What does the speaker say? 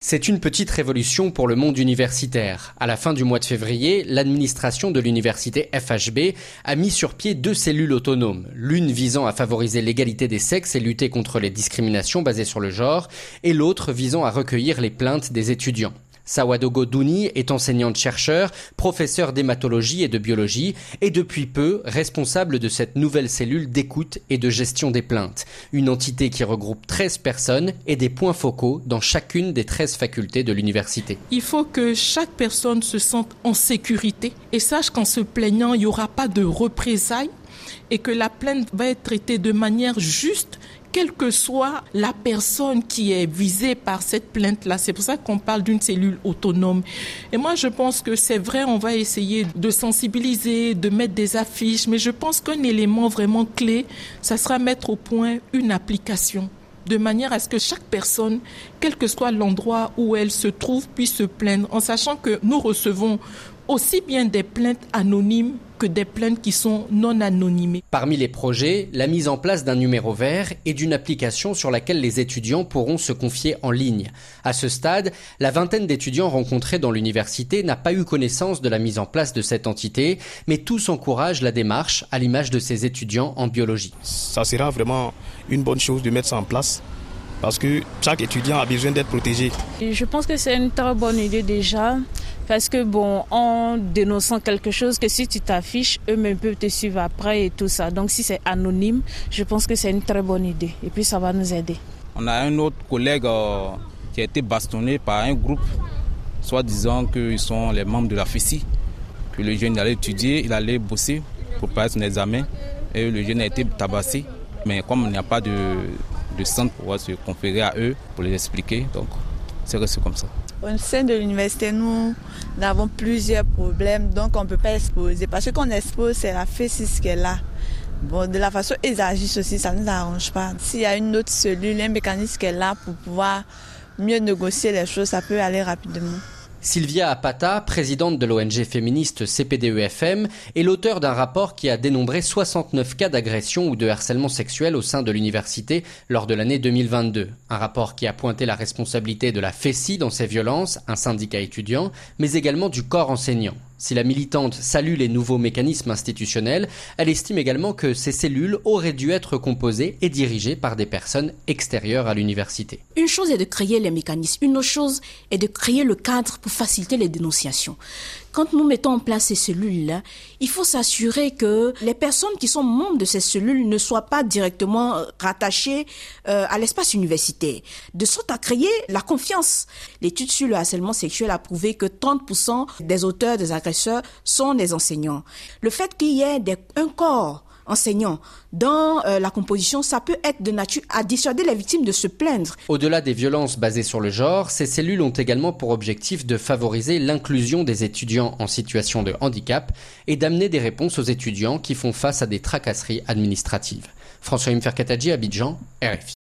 C'est une petite révolution pour le monde universitaire. À la fin du mois de février, l'administration de l'université FHB a mis sur pied deux cellules autonomes, l'une visant à favoriser l'égalité des sexes et lutter contre les discriminations basées sur le genre, et l'autre visant à recueillir les plaintes des étudiants. Sawadogo Douni est enseignante-chercheur, professeur d'hématologie et de biologie, et depuis peu responsable de cette nouvelle cellule d'écoute et de gestion des plaintes, une entité qui regroupe 13 personnes et des points focaux dans chacune des 13 facultés de l'université. Il faut que chaque personne se sente en sécurité et sache qu'en se plaignant, il n'y aura pas de représailles et que la plainte va être traitée de manière juste quelle que soit la personne qui est visée par cette plainte-là. C'est pour ça qu'on parle d'une cellule autonome. Et moi, je pense que c'est vrai, on va essayer de sensibiliser, de mettre des affiches, mais je pense qu'un élément vraiment clé, ça sera mettre au point une application de manière à ce que chaque personne, quel que soit l'endroit où elle se trouve, puisse se plaindre, en sachant que nous recevons aussi bien des plaintes anonymes que des plaintes qui sont non anonymées. Parmi les projets, la mise en place d'un numéro vert et d'une application sur laquelle les étudiants pourront se confier en ligne. À ce stade, la vingtaine d'étudiants rencontrés dans l'université n'a pas eu connaissance de la mise en place de cette entité, mais tous encouragent la démarche à l'image de ces étudiants en biologie. Ça sera vraiment une bonne chose de mettre ça en place parce que chaque étudiant a besoin d'être protégé. Je pense que c'est une très bonne idée déjà parce que bon, en dénonçant quelque chose, que si tu t'affiches, eux-mêmes peuvent te suivre après et tout ça. Donc si c'est anonyme, je pense que c'est une très bonne idée. Et puis ça va nous aider. On a un autre collègue euh, qui a été bastonné par un groupe, soit disant qu'ils sont les membres de la FECI, que le jeune allait étudier, il allait bosser pour passer son examen, et le jeune a été tabassé. Mais comme il n'y a pas de, centre pour se conférer à eux, pour les expliquer, donc c'est resté comme ça. Au sein de l'université, nous avons plusieurs problèmes, donc on ne peut pas exposer. Parce qu'on expose, c'est la FESIS qui est là. Bon, de la façon ils agissent aussi, ça ne nous arrange pas. S'il y a une autre cellule, un mécanisme qui est là pour pouvoir mieux négocier les choses, ça peut aller rapidement. Sylvia Apata, présidente de l'ONG féministe CPDEFM, est l'auteur d'un rapport qui a dénombré 69 cas d'agression ou de harcèlement sexuel au sein de l'université lors de l'année 2022. Un rapport qui a pointé la responsabilité de la FECI dans ces violences, un syndicat étudiant, mais également du corps enseignant. Si la militante salue les nouveaux mécanismes institutionnels, elle estime également que ces cellules auraient dû être composées et dirigées par des personnes extérieures à l'université. Une chose est de créer les mécanismes, une autre chose est de créer le cadre pour faciliter les dénonciations. Quand nous mettons en place ces cellules-là, il faut s'assurer que les personnes qui sont membres de ces cellules ne soient pas directement rattachées euh, à l'espace universitaire, de sorte à créer la confiance. L'étude sur le harcèlement sexuel a prouvé que 30% des auteurs des sont des enseignants. Le fait qu'il y ait un corps enseignants dans euh, la composition, ça peut être de nature à dissuader les victimes de se plaindre. Au-delà des violences basées sur le genre, ces cellules ont également pour objectif de favoriser l'inclusion des étudiants en situation de handicap et d'amener des réponses aux étudiants qui font face à des tracasseries administratives. François Imferkataji, Abidjan, RFI.